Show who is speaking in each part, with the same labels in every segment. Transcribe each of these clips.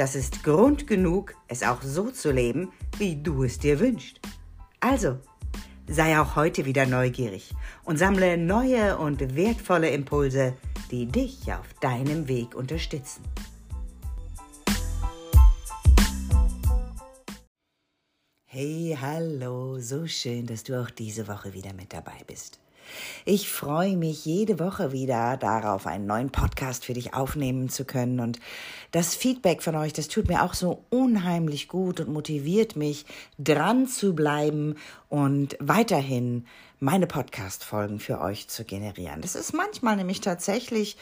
Speaker 1: das ist Grund genug, es auch so zu leben, wie du es dir wünschst. Also, sei auch heute wieder neugierig und sammle neue und wertvolle Impulse, die dich auf deinem Weg unterstützen. Hey, hallo, so schön, dass du auch diese Woche wieder mit dabei bist. Ich freue mich jede Woche wieder darauf, einen neuen Podcast für dich aufnehmen zu können. Und das Feedback von euch, das tut mir auch so unheimlich gut und motiviert mich, dran zu bleiben und weiterhin meine Podcast-Folgen für euch zu generieren. Das ist manchmal nämlich tatsächlich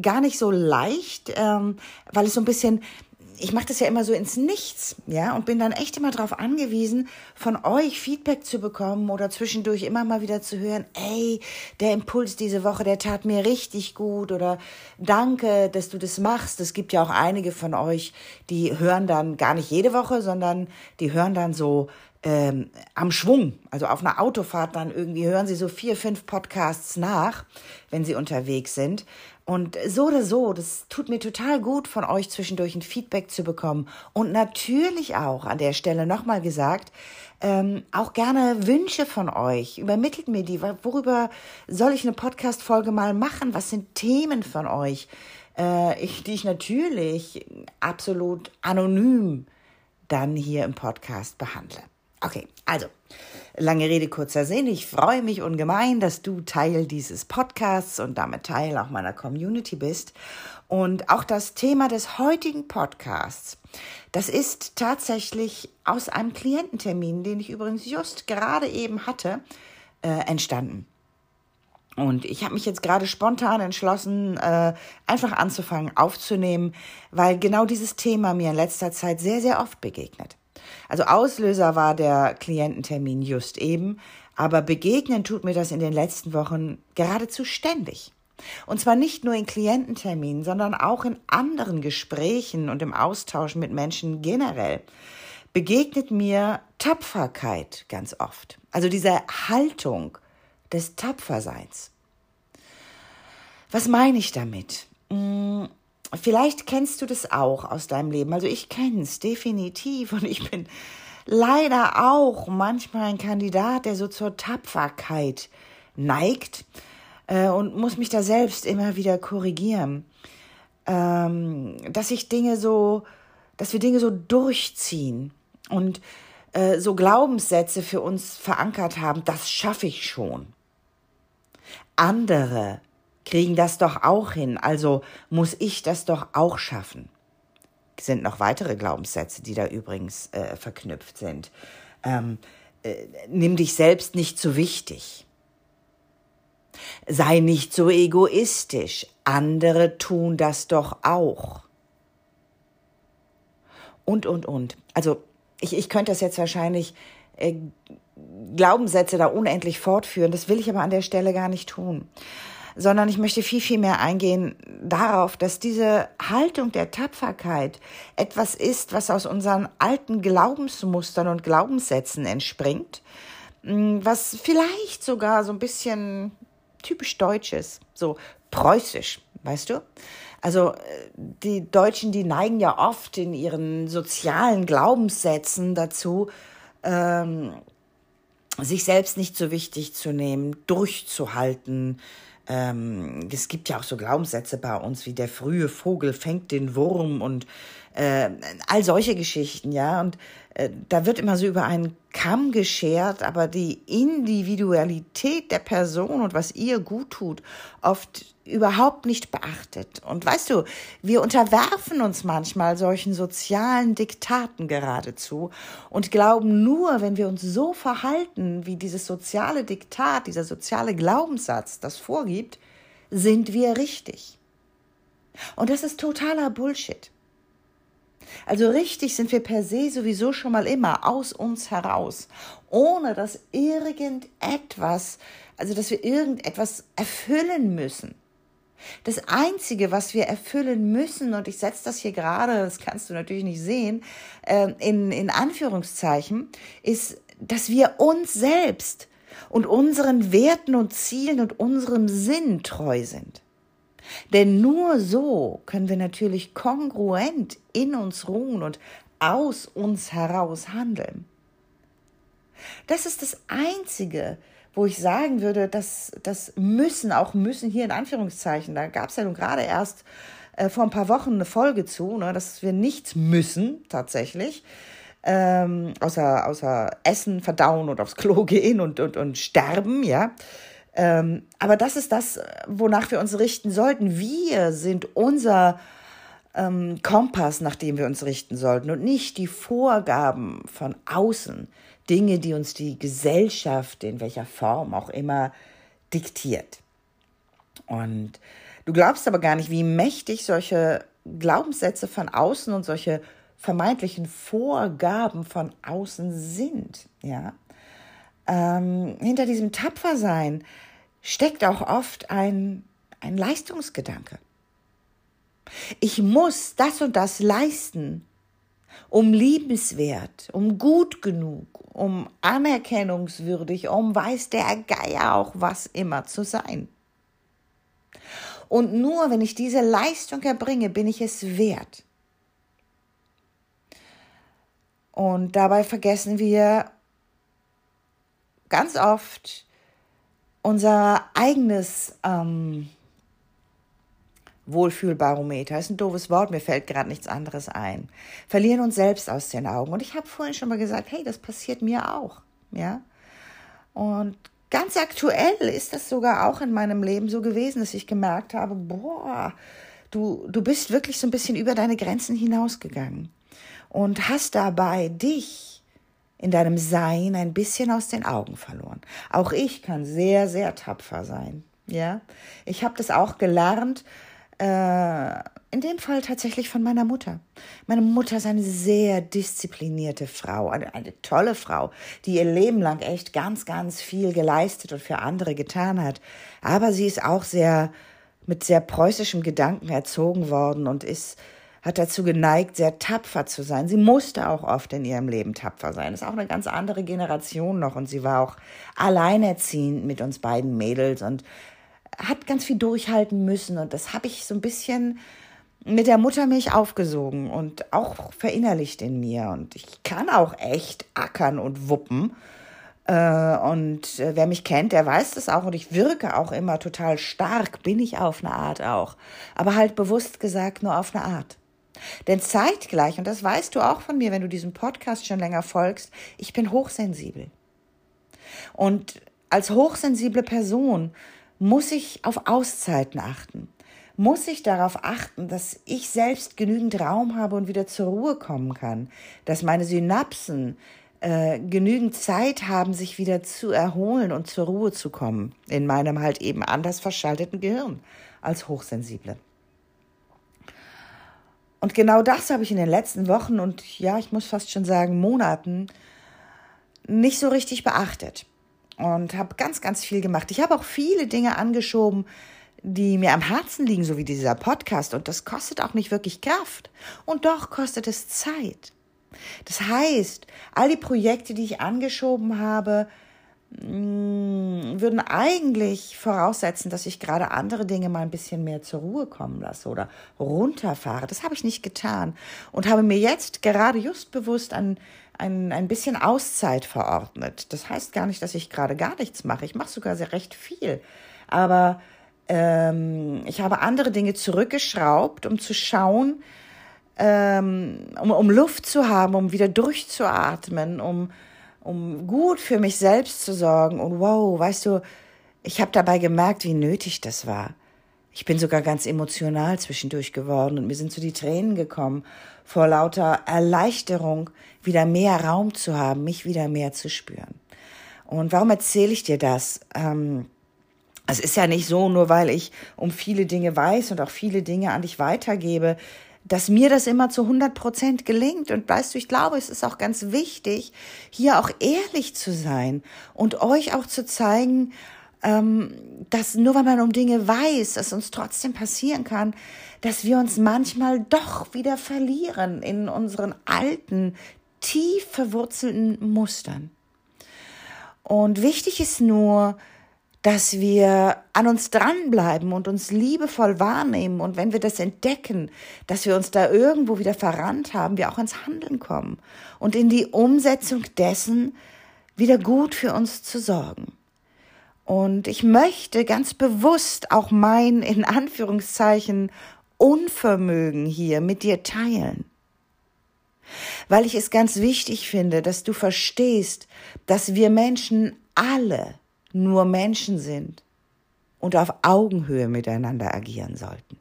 Speaker 1: gar nicht so leicht, ähm, weil es so ein bisschen ich mache das ja immer so ins Nichts, ja, und bin dann echt immer darauf angewiesen, von euch Feedback zu bekommen oder zwischendurch immer mal wieder zu hören, ey, der Impuls diese Woche, der tat mir richtig gut oder danke, dass du das machst. Es gibt ja auch einige von euch, die hören dann gar nicht jede Woche, sondern die hören dann so ähm, am Schwung, also auf einer Autofahrt dann irgendwie hören sie so vier, fünf Podcasts nach, wenn sie unterwegs sind. Und so oder so, das tut mir total gut, von euch zwischendurch ein Feedback zu bekommen. Und natürlich auch an der Stelle nochmal gesagt, ähm, auch gerne Wünsche von euch. Übermittelt mir die. Worüber soll ich eine Podcast-Folge mal machen? Was sind Themen von euch, äh, ich, die ich natürlich absolut anonym dann hier im Podcast behandle? Okay, also, lange Rede, kurzer Sinn. Ich freue mich ungemein, dass du Teil dieses Podcasts und damit Teil auch meiner Community bist. Und auch das Thema des heutigen Podcasts, das ist tatsächlich aus einem Kliententermin, den ich übrigens just gerade eben hatte, äh, entstanden. Und ich habe mich jetzt gerade spontan entschlossen, äh, einfach anzufangen aufzunehmen, weil genau dieses Thema mir in letzter Zeit sehr, sehr oft begegnet. Also Auslöser war der Kliententermin just eben, aber begegnen tut mir das in den letzten Wochen geradezu ständig. Und zwar nicht nur in Kliententerminen, sondern auch in anderen Gesprächen und im Austausch mit Menschen generell begegnet mir Tapferkeit ganz oft. Also diese Haltung des Tapferseins. Was meine ich damit? Vielleicht kennst du das auch aus deinem Leben. Also ich kenne es definitiv und ich bin leider auch manchmal ein Kandidat, der so zur Tapferkeit neigt äh, und muss mich da selbst immer wieder korrigieren, ähm, dass ich Dinge so, dass wir Dinge so durchziehen und äh, so Glaubenssätze für uns verankert haben. Das schaffe ich schon. Andere kriegen das doch auch hin, also muss ich das doch auch schaffen. Es sind noch weitere Glaubenssätze, die da übrigens äh, verknüpft sind. Ähm, äh, nimm dich selbst nicht zu wichtig. Sei nicht so egoistisch. Andere tun das doch auch. Und, und, und. Also, ich, ich könnte das jetzt wahrscheinlich äh, Glaubenssätze da unendlich fortführen. Das will ich aber an der Stelle gar nicht tun sondern ich möchte viel, viel mehr eingehen darauf, dass diese Haltung der Tapferkeit etwas ist, was aus unseren alten Glaubensmustern und Glaubenssätzen entspringt, hm, was vielleicht sogar so ein bisschen typisch deutsch ist, so preußisch, weißt du? Also äh, die Deutschen, die neigen ja oft in ihren sozialen Glaubenssätzen dazu, ähm, sich selbst nicht so wichtig zu nehmen, durchzuhalten, ähm, es gibt ja auch so Glaubenssätze bei uns wie der frühe Vogel fängt den Wurm und äh, all solche Geschichten, ja. Und äh, da wird immer so über einen Kamm geschert, aber die Individualität der Person und was ihr gut tut, oft überhaupt nicht beachtet. Und weißt du, wir unterwerfen uns manchmal solchen sozialen Diktaten geradezu und glauben nur, wenn wir uns so verhalten, wie dieses soziale Diktat, dieser soziale Glaubenssatz das vorgibt, sind wir richtig. Und das ist totaler Bullshit. Also richtig sind wir per se sowieso schon mal immer aus uns heraus, ohne dass irgendetwas, also dass wir irgendetwas erfüllen müssen. Das Einzige, was wir erfüllen müssen, und ich setze das hier gerade, das kannst du natürlich nicht sehen, äh, in, in Anführungszeichen, ist, dass wir uns selbst und unseren Werten und Zielen und unserem Sinn treu sind. Denn nur so können wir natürlich kongruent in uns ruhen und aus uns heraus handeln. Das ist das Einzige, wo ich sagen würde, dass das müssen, auch müssen hier in Anführungszeichen, da gab es ja nun gerade erst äh, vor ein paar Wochen eine Folge zu, ne, dass wir nichts müssen tatsächlich, ähm, außer, außer Essen, Verdauen und aufs Klo gehen und, und, und sterben, ja. Ähm, aber das ist das, wonach wir uns richten sollten. Wir sind unser ähm, Kompass, nach dem wir uns richten sollten und nicht die Vorgaben von außen, Dinge, die uns die Gesellschaft in welcher Form auch immer diktiert. Und du glaubst aber gar nicht, wie mächtig solche Glaubenssätze von außen und solche vermeintlichen Vorgaben von außen sind. Ja, ähm, hinter diesem Tapfersein steckt auch oft ein, ein Leistungsgedanke. Ich muss das und das leisten, um liebenswert, um gut genug, um anerkennungswürdig, um weiß der Geier auch was immer zu sein. Und nur wenn ich diese Leistung erbringe, bin ich es wert. Und dabei vergessen wir ganz oft unser eigenes ähm, Wohlfühlbarometer ist ein doofes Wort, mir fällt gerade nichts anderes ein. Verlieren uns selbst aus den Augen. Und ich habe vorhin schon mal gesagt, hey, das passiert mir auch. Ja. Und ganz aktuell ist das sogar auch in meinem Leben so gewesen, dass ich gemerkt habe, boah, du, du bist wirklich so ein bisschen über deine Grenzen hinausgegangen und hast dabei dich in deinem Sein ein bisschen aus den Augen verloren. Auch ich kann sehr, sehr tapfer sein. Ja, ich habe das auch gelernt. Äh, in dem Fall tatsächlich von meiner Mutter. Meine Mutter ist eine sehr disziplinierte Frau, eine, eine tolle Frau, die ihr Leben lang echt ganz, ganz viel geleistet und für andere getan hat. Aber sie ist auch sehr mit sehr preußischem Gedanken erzogen worden und ist hat dazu geneigt, sehr tapfer zu sein. Sie musste auch oft in ihrem Leben tapfer sein. Das ist auch eine ganz andere Generation noch und sie war auch alleinerziehend mit uns beiden Mädels und hat ganz viel durchhalten müssen und das habe ich so ein bisschen mit der Muttermilch aufgesogen und auch verinnerlicht in mir und ich kann auch echt ackern und wuppen. Äh, und äh, wer mich kennt, der weiß das auch und ich wirke auch immer total stark, bin ich auf eine Art auch. Aber halt bewusst gesagt nur auf eine Art. Denn zeitgleich, und das weißt du auch von mir, wenn du diesem Podcast schon länger folgst, ich bin hochsensibel. Und als hochsensible Person muss ich auf Auszeiten achten. Muss ich darauf achten, dass ich selbst genügend Raum habe und wieder zur Ruhe kommen kann, dass meine Synapsen äh, genügend Zeit haben, sich wieder zu erholen und zur Ruhe zu kommen, in meinem halt eben anders verschalteten Gehirn als Hochsensible. Und genau das habe ich in den letzten Wochen und ja, ich muss fast schon sagen Monaten nicht so richtig beachtet und habe ganz, ganz viel gemacht. Ich habe auch viele Dinge angeschoben, die mir am Herzen liegen, so wie dieser Podcast. Und das kostet auch nicht wirklich Kraft. Und doch kostet es Zeit. Das heißt, all die Projekte, die ich angeschoben habe, würden eigentlich voraussetzen, dass ich gerade andere Dinge mal ein bisschen mehr zur Ruhe kommen lasse oder runterfahre. Das habe ich nicht getan und habe mir jetzt gerade just bewusst ein, ein, ein bisschen Auszeit verordnet. Das heißt gar nicht, dass ich gerade gar nichts mache. Ich mache sogar sehr recht viel. Aber ähm, ich habe andere Dinge zurückgeschraubt, um zu schauen, ähm, um, um Luft zu haben, um wieder durchzuatmen, um um gut für mich selbst zu sorgen. Und wow, weißt du, ich habe dabei gemerkt, wie nötig das war. Ich bin sogar ganz emotional zwischendurch geworden und mir sind so die Tränen gekommen vor lauter Erleichterung, wieder mehr Raum zu haben, mich wieder mehr zu spüren. Und warum erzähle ich dir das? Ähm, es ist ja nicht so, nur weil ich um viele Dinge weiß und auch viele Dinge an dich weitergebe, dass mir das immer zu 100 Prozent gelingt. Und weißt du, ich glaube, es ist auch ganz wichtig, hier auch ehrlich zu sein und euch auch zu zeigen, ähm, dass nur weil man um Dinge weiß, dass uns trotzdem passieren kann, dass wir uns manchmal doch wieder verlieren in unseren alten, tief verwurzelten Mustern. Und wichtig ist nur, dass wir an uns dranbleiben und uns liebevoll wahrnehmen und wenn wir das entdecken, dass wir uns da irgendwo wieder verrannt haben, wir auch ins Handeln kommen und in die Umsetzung dessen wieder gut für uns zu sorgen. Und ich möchte ganz bewusst auch mein, in Anführungszeichen, Unvermögen hier mit dir teilen. Weil ich es ganz wichtig finde, dass du verstehst, dass wir Menschen alle nur Menschen sind und auf Augenhöhe miteinander agieren sollten.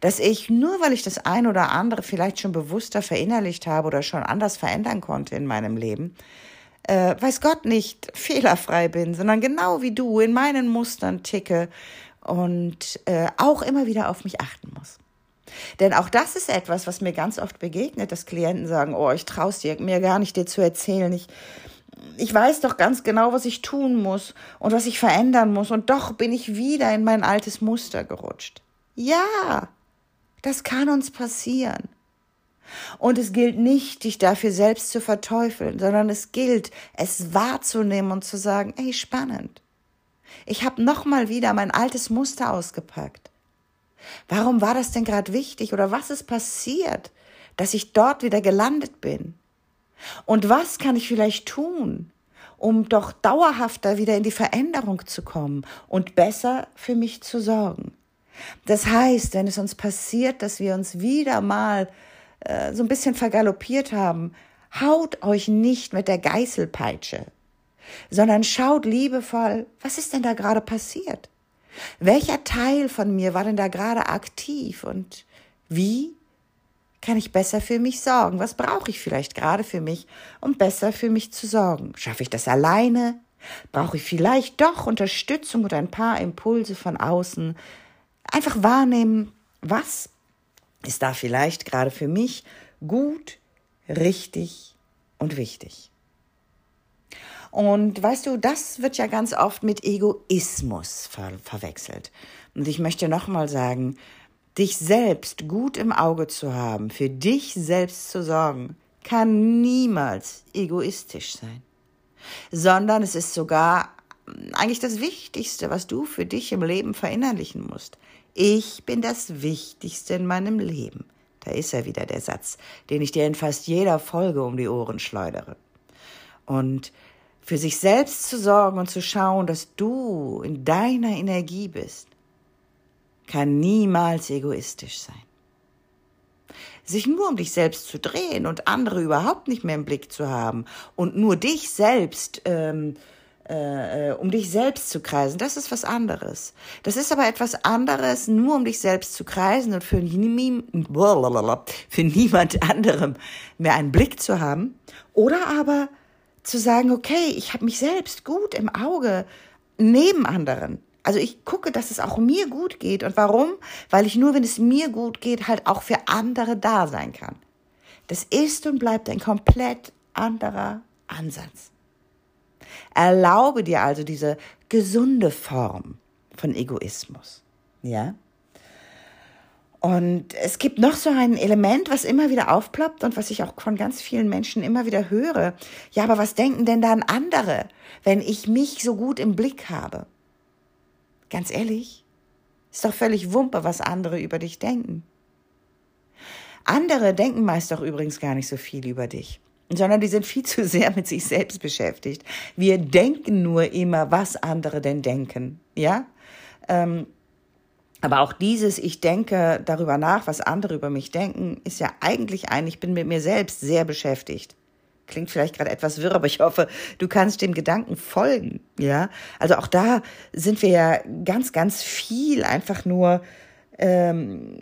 Speaker 1: Dass ich, nur weil ich das ein oder andere vielleicht schon bewusster verinnerlicht habe oder schon anders verändern konnte in meinem Leben, äh, weiß Gott nicht fehlerfrei bin, sondern genau wie du in meinen Mustern ticke und äh, auch immer wieder auf mich achten muss. Denn auch das ist etwas, was mir ganz oft begegnet, dass Klienten sagen, oh, ich traue dir mir gar nicht dir zu erzählen. Ich, ich weiß doch ganz genau, was ich tun muss und was ich verändern muss. Und doch bin ich wieder in mein altes Muster gerutscht. Ja, das kann uns passieren. Und es gilt nicht, dich dafür selbst zu verteufeln, sondern es gilt, es wahrzunehmen und zu sagen, ey, spannend. Ich habe nochmal wieder mein altes Muster ausgepackt. Warum war das denn gerade wichtig oder was ist passiert, dass ich dort wieder gelandet bin? Und was kann ich vielleicht tun, um doch dauerhafter wieder in die Veränderung zu kommen und besser für mich zu sorgen? Das heißt, wenn es uns passiert, dass wir uns wieder mal äh, so ein bisschen vergaloppiert haben, haut euch nicht mit der Geißelpeitsche, sondern schaut liebevoll, was ist denn da gerade passiert? Welcher Teil von mir war denn da gerade aktiv und wie kann ich besser für mich sorgen? Was brauche ich vielleicht gerade für mich, um besser für mich zu sorgen? Schaffe ich das alleine? Brauche ich vielleicht doch Unterstützung oder ein paar Impulse von außen? Einfach wahrnehmen, was ist da vielleicht gerade für mich gut, richtig und wichtig. Und weißt du, das wird ja ganz oft mit Egoismus ver verwechselt. Und ich möchte nochmal sagen, dich selbst gut im Auge zu haben, für dich selbst zu sorgen, kann niemals egoistisch sein, sondern es ist sogar eigentlich das Wichtigste, was du für dich im Leben verinnerlichen musst. Ich bin das Wichtigste in meinem Leben. Da ist er wieder der Satz, den ich dir in fast jeder Folge um die Ohren schleudere. Und für sich selbst zu sorgen und zu schauen, dass du in deiner Energie bist, kann niemals egoistisch sein. Sich nur um dich selbst zu drehen und andere überhaupt nicht mehr im Blick zu haben und nur dich selbst, ähm, äh, um dich selbst zu kreisen, das ist was anderes. Das ist aber etwas anderes, nur um dich selbst zu kreisen und für, für niemand anderem mehr einen Blick zu haben. Oder aber zu sagen, okay, ich habe mich selbst gut im Auge neben anderen. Also ich gucke, dass es auch mir gut geht. Und warum? Weil ich nur, wenn es mir gut geht, halt auch für andere da sein kann. Das ist und bleibt ein komplett anderer Ansatz. Erlaube dir also diese gesunde Form von Egoismus. Ja? Und es gibt noch so ein Element, was immer wieder aufploppt und was ich auch von ganz vielen Menschen immer wieder höre. Ja, aber was denken denn dann andere, wenn ich mich so gut im Blick habe? Ganz ehrlich, ist doch völlig Wumpe, was andere über dich denken. Andere denken meist doch übrigens gar nicht so viel über dich, sondern die sind viel zu sehr mit sich selbst beschäftigt. Wir denken nur immer, was andere denn denken, ja? Ähm, aber auch dieses, ich denke darüber nach, was andere über mich denken, ist ja eigentlich ein, ich bin mit mir selbst sehr beschäftigt. Klingt vielleicht gerade etwas wirr, aber ich hoffe, du kannst dem Gedanken folgen. Ja, also auch da sind wir ja ganz, ganz viel einfach nur ähm,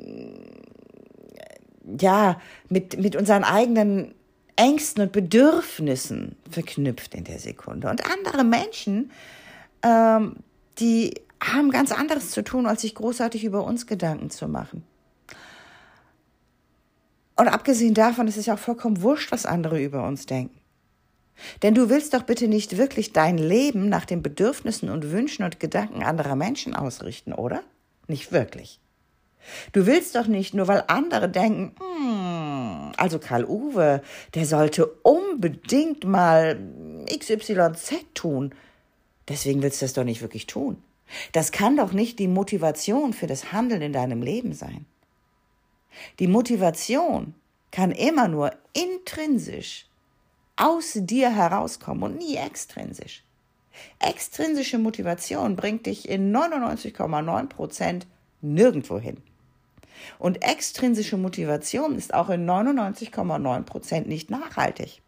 Speaker 1: ja mit mit unseren eigenen Ängsten und Bedürfnissen verknüpft in der Sekunde. Und andere Menschen, ähm, die haben ganz anderes zu tun, als sich großartig über uns Gedanken zu machen. Und abgesehen davon ist es ja auch vollkommen wurscht, was andere über uns denken. Denn du willst doch bitte nicht wirklich dein Leben nach den Bedürfnissen und Wünschen und Gedanken anderer Menschen ausrichten, oder? Nicht wirklich. Du willst doch nicht, nur weil andere denken, hm, also Karl Uwe, der sollte unbedingt mal XYZ tun. Deswegen willst du das doch nicht wirklich tun. Das kann doch nicht die Motivation für das Handeln in deinem Leben sein. Die Motivation kann immer nur intrinsisch aus dir herauskommen und nie extrinsisch. Extrinsische Motivation bringt dich in 99,9 Prozent nirgendwo hin. Und extrinsische Motivation ist auch in 99,9 Prozent nicht nachhaltig.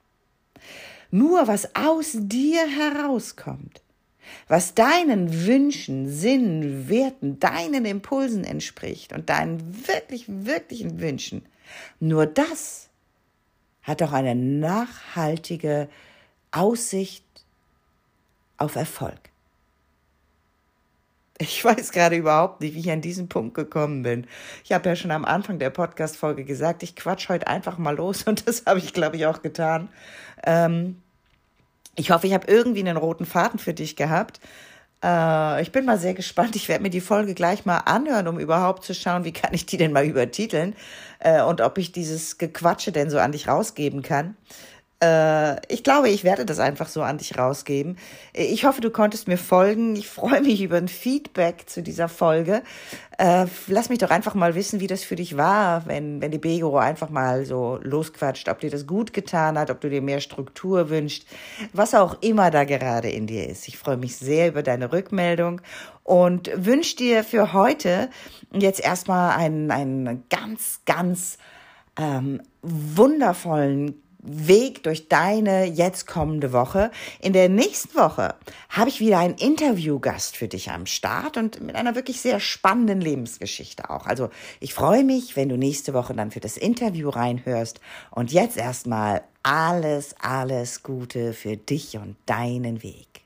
Speaker 1: Nur was aus dir herauskommt, was deinen Wünschen, Sinnen, Werten, deinen Impulsen entspricht und deinen wirklich, wirklichen Wünschen, nur das hat auch eine nachhaltige Aussicht auf Erfolg. Ich weiß gerade überhaupt nicht, wie ich an diesen Punkt gekommen bin. Ich habe ja schon am Anfang der Podcast-Folge gesagt, ich quatsch heute einfach mal los und das habe ich, glaube ich, auch getan. Ähm, ich hoffe, ich habe irgendwie einen roten Faden für dich gehabt. Äh, ich bin mal sehr gespannt. Ich werde mir die Folge gleich mal anhören, um überhaupt zu schauen, wie kann ich die denn mal übertiteln äh, und ob ich dieses Gequatsche denn so an dich rausgeben kann. Äh, ich glaube, ich werde das einfach so an dich rausgeben. Ich hoffe, du konntest mir folgen. Ich freue mich über ein Feedback zu dieser Folge. Äh, lass mich doch einfach mal wissen, wie das für dich war, wenn, wenn die Begoro einfach mal so losquatscht, ob dir das gut getan hat, ob du dir mehr Struktur wünschst, was auch immer da gerade in dir ist. Ich freue mich sehr über deine Rückmeldung und wünsche dir für heute jetzt erstmal einen, einen ganz, ganz ähm, wundervollen Weg durch deine jetzt kommende Woche. In der nächsten Woche habe ich wieder einen Interviewgast für dich am Start und mit einer wirklich sehr spannenden Lebensgeschichte auch. Also ich freue mich, wenn du nächste Woche dann für das Interview reinhörst. Und jetzt erstmal alles, alles Gute für dich und deinen Weg.